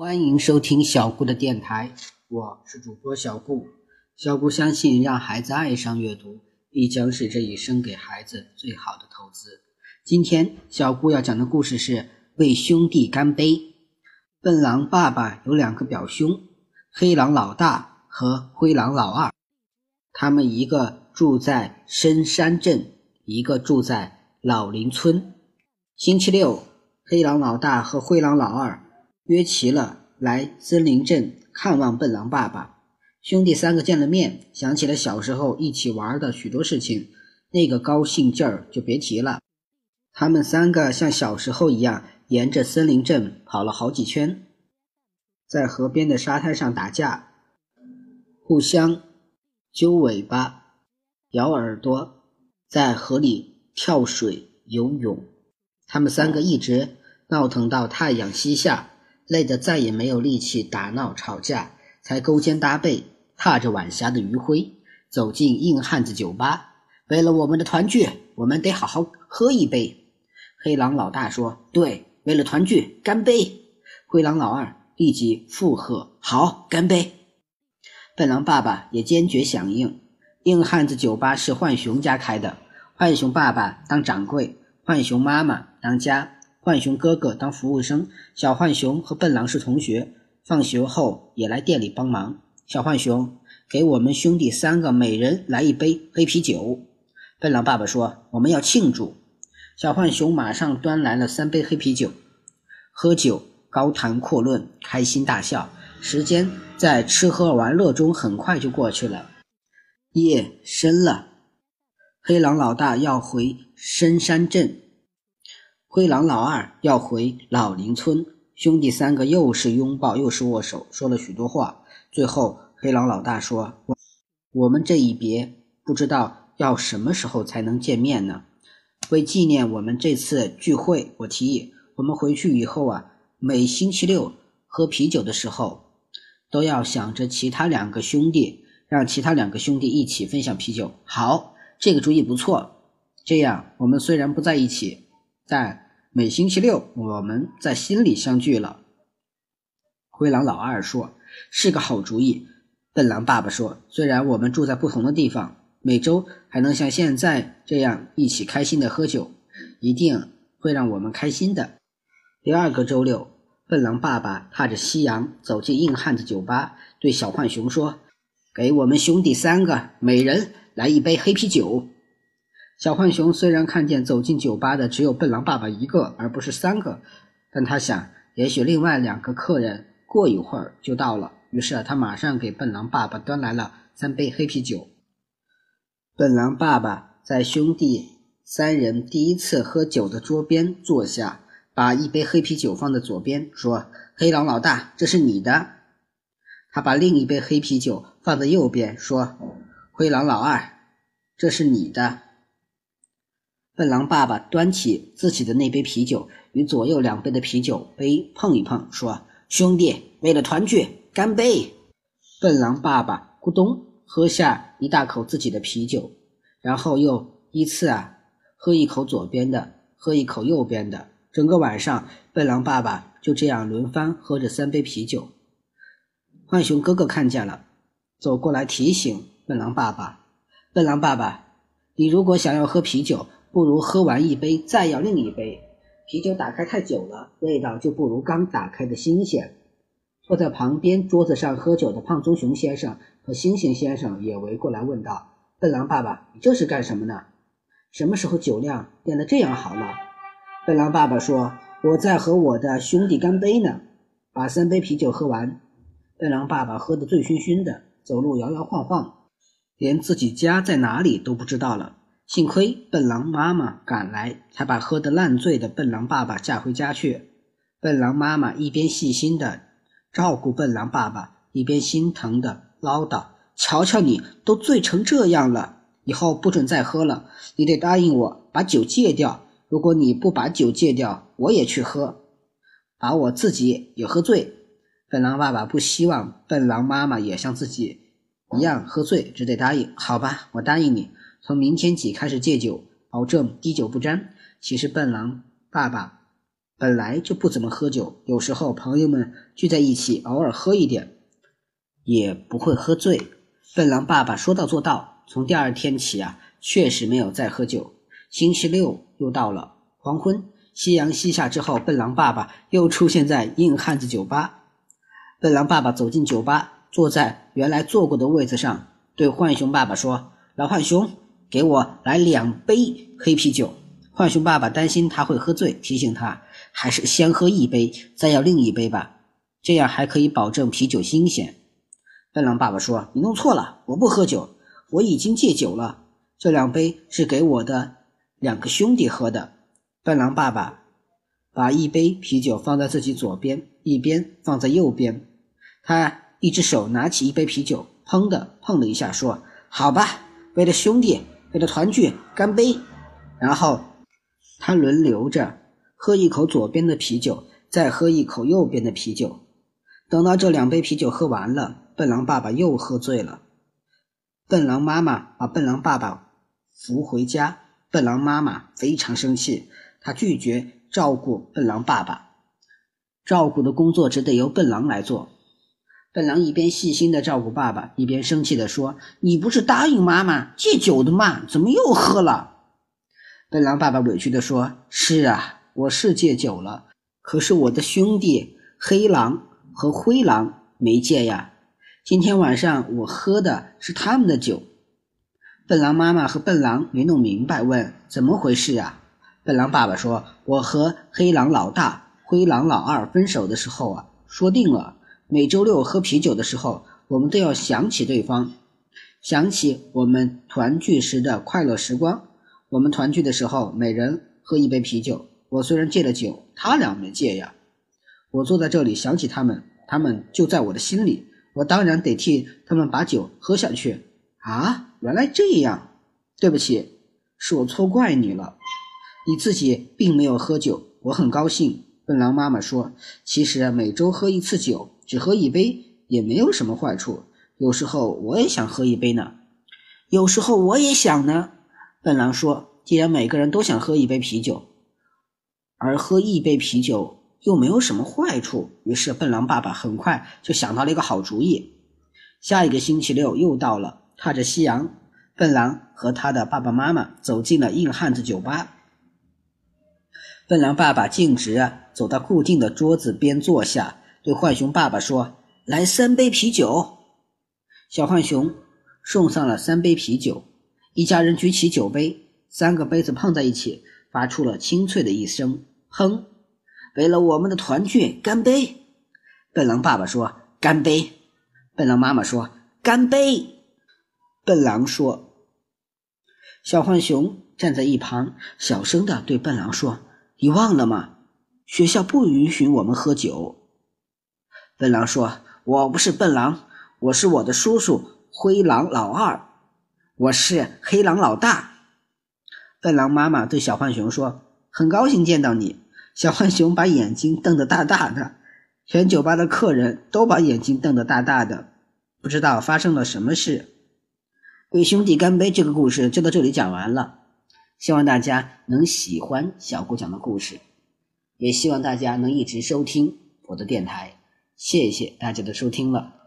欢迎收听小顾的电台，我是主播小顾。小顾相信，让孩子爱上阅读，必将是这一生给孩子最好的投资。今天，小顾要讲的故事是《为兄弟干杯》。笨狼爸爸有两个表兄，黑狼老大和灰狼老二，他们一个住在深山镇，一个住在老林村。星期六，黑狼老大和灰狼老二。约齐了来森林镇看望笨狼爸爸。兄弟三个见了面，想起了小时候一起玩的许多事情，那个高兴劲儿就别提了。他们三个像小时候一样，沿着森林镇跑了好几圈，在河边的沙滩上打架，互相揪尾巴、咬耳朵，在河里跳水游泳。他们三个一直闹腾到太阳西下。累得再也没有力气打闹吵架，才勾肩搭背，踏着晚霞的余晖，走进硬汉子酒吧。为了我们的团聚，我们得好好喝一杯。黑狼老大说：“对，为了团聚，干杯！”灰狼老二立即附和：“好，干杯！”笨狼爸爸也坚决响应。硬汉子酒吧是浣熊家开的，浣熊爸爸当掌柜，浣熊妈妈当家。浣熊哥哥当服务生，小浣熊和笨狼是同学，放学后也来店里帮忙。小浣熊给我们兄弟三个每人来一杯黑啤酒。笨狼爸爸说：“我们要庆祝。”小浣熊马上端来了三杯黑啤酒，喝酒高谈阔论，开心大笑。时间在吃喝玩乐中很快就过去了。夜深了，黑狼老大要回深山镇。灰狼老二要回老林村，兄弟三个又是拥抱又是握手，说了许多话。最后，黑狼老大说：“我们这一别，不知道要什么时候才能见面呢？为纪念我们这次聚会，我提议我们回去以后啊，每星期六喝啤酒的时候，都要想着其他两个兄弟，让其他两个兄弟一起分享啤酒。好，这个主意不错。这样，我们虽然不在一起。”但每星期六，我们在心里相聚了。灰狼老二说：“是个好主意。”笨狼爸爸说：“虽然我们住在不同的地方，每周还能像现在这样一起开心的喝酒，一定会让我们开心的。”第二个周六，笨狼爸爸踏着夕阳走进硬汉子酒吧，对小浣熊说：“给我们兄弟三个每人来一杯黑啤酒。”小浣熊虽然看见走进酒吧的只有笨狼爸爸一个，而不是三个，但他想，也许另外两个客人过一会儿就到了。于是他马上给笨狼爸爸端来了三杯黑啤酒。笨狼爸爸在兄弟三人第一次喝酒的桌边坐下，把一杯黑啤酒放在左边，说：“黑狼老大，这是你的。”他把另一杯黑啤酒放在右边，说：“灰狼老二，这是你的。”笨狼爸爸端起自己的那杯啤酒，与左右两杯的啤酒杯碰一碰，说：“兄弟，为了团聚，干杯！”笨狼爸爸咕咚喝下一大口自己的啤酒，然后又依次啊喝一口左边的，喝一口右边的。整个晚上，笨狼爸爸就这样轮番喝着三杯啤酒。浣熊哥哥看见了，走过来提醒笨狼爸爸：“笨狼爸爸，你如果想要喝啤酒。”不如喝完一杯再要另一杯，啤酒打开太久了，味道就不如刚打开的新鲜。坐在旁边桌子上喝酒的胖棕熊先生和猩猩先生也围过来问道：“笨狼爸爸，你这是干什么呢？什么时候酒量变得这样好了？”笨狼爸爸说：“我在和我的兄弟干杯呢。”把三杯啤酒喝完，笨狼爸爸喝得醉醺醺的，走路摇摇晃晃，连自己家在哪里都不知道了。幸亏笨狼妈妈赶来，才把喝得烂醉的笨狼爸爸架回家去。笨狼妈妈一边细心的照顾笨狼爸爸，一边心疼的唠叨：“瞧瞧你，都醉成这样了，以后不准再喝了。你得答应我，把酒戒掉。如果你不把酒戒掉，我也去喝，把我自己也喝醉。”笨狼爸爸不希望笨狼妈妈也像自己一样喝醉，只得答应：“好吧，我答应你。”从明天起开始戒酒，保证滴酒不沾。其实笨狼爸爸本来就不怎么喝酒，有时候朋友们聚在一起，偶尔喝一点，也不会喝醉。笨狼爸爸说到做到，从第二天起啊，确实没有再喝酒。星期六又到了黄昏，夕阳西下之后，笨狼爸爸又出现在硬汉子酒吧。笨狼爸爸走进酒吧，坐在原来坐过的位子上，对浣熊爸爸说：“老浣熊，给我来两杯黑啤酒。”浣熊爸爸担心他会喝醉，提醒他。还是先喝一杯，再要另一杯吧，这样还可以保证啤酒新鲜。笨狼爸爸说：“你弄错了，我不喝酒，我已经戒酒了。这两杯是给我的两个兄弟喝的。”笨狼爸爸把一杯啤酒放在自己左边，一边放在右边。他一只手拿起一杯啤酒，砰的碰了一下，说：“好吧，为了兄弟，为了团聚，干杯！”然后他轮流着。喝一口左边的啤酒，再喝一口右边的啤酒。等到这两杯啤酒喝完了，笨狼爸爸又喝醉了。笨狼妈妈把笨狼爸爸扶回家，笨狼妈妈非常生气，她拒绝照顾笨狼爸爸。照顾的工作只得由笨狼来做。笨狼一边细心的照顾爸爸，一边生气的说：“你不是答应妈妈戒酒的吗？怎么又喝了？”笨狼爸爸委屈的说：“是啊。”我是戒酒了，可是我的兄弟黑狼和灰狼没戒呀。今天晚上我喝的是他们的酒。笨狼妈妈和笨狼没弄明白，问怎么回事啊？笨狼爸爸说：“我和黑狼老大、灰狼老二分手的时候啊，说定了，每周六喝啤酒的时候，我们都要想起对方，想起我们团聚时的快乐时光。我们团聚的时候，每人喝一杯啤酒。”我虽然戒了酒，他俩没戒呀。我坐在这里想起他们，他们就在我的心里，我当然得替他们把酒喝下去啊！原来这样，对不起，是我错怪你了。你自己并没有喝酒，我很高兴。笨狼妈妈说：“其实每周喝一次酒，只喝一杯也没有什么坏处。有时候我也想喝一杯呢，有时候我也想呢。”笨狼说：“既然每个人都想喝一杯啤酒。”而喝一杯啤酒又没有什么坏处，于是笨狼爸爸很快就想到了一个好主意。下一个星期六又到了，踏着夕阳，笨狼和他的爸爸妈妈走进了硬汉子酒吧。笨狼爸爸径直走到固定的桌子边坐下，对浣熊爸爸说：“来三杯啤酒。”小浣熊送上了三杯啤酒，一家人举起酒杯，三个杯子碰在一起。发出了清脆的一声“哼”，为了我们的团聚，干杯！笨狼爸爸说：“干杯！”笨狼妈妈说：“干杯！”笨狼说：“小浣熊站在一旁，小声的对笨狼说：‘你忘了吗？学校不允许我们喝酒。’”笨狼说：“我不是笨狼，我是我的叔叔灰狼老二，我是黑狼老大。”笨狼妈妈对小浣熊说：“很高兴见到你。”小浣熊把眼睛瞪得大大的，全酒吧的客人都把眼睛瞪得大大的，不知道发生了什么事。为兄弟干杯！这个故事就到这里讲完了，希望大家能喜欢小顾讲的故事，也希望大家能一直收听我的电台。谢谢大家的收听了。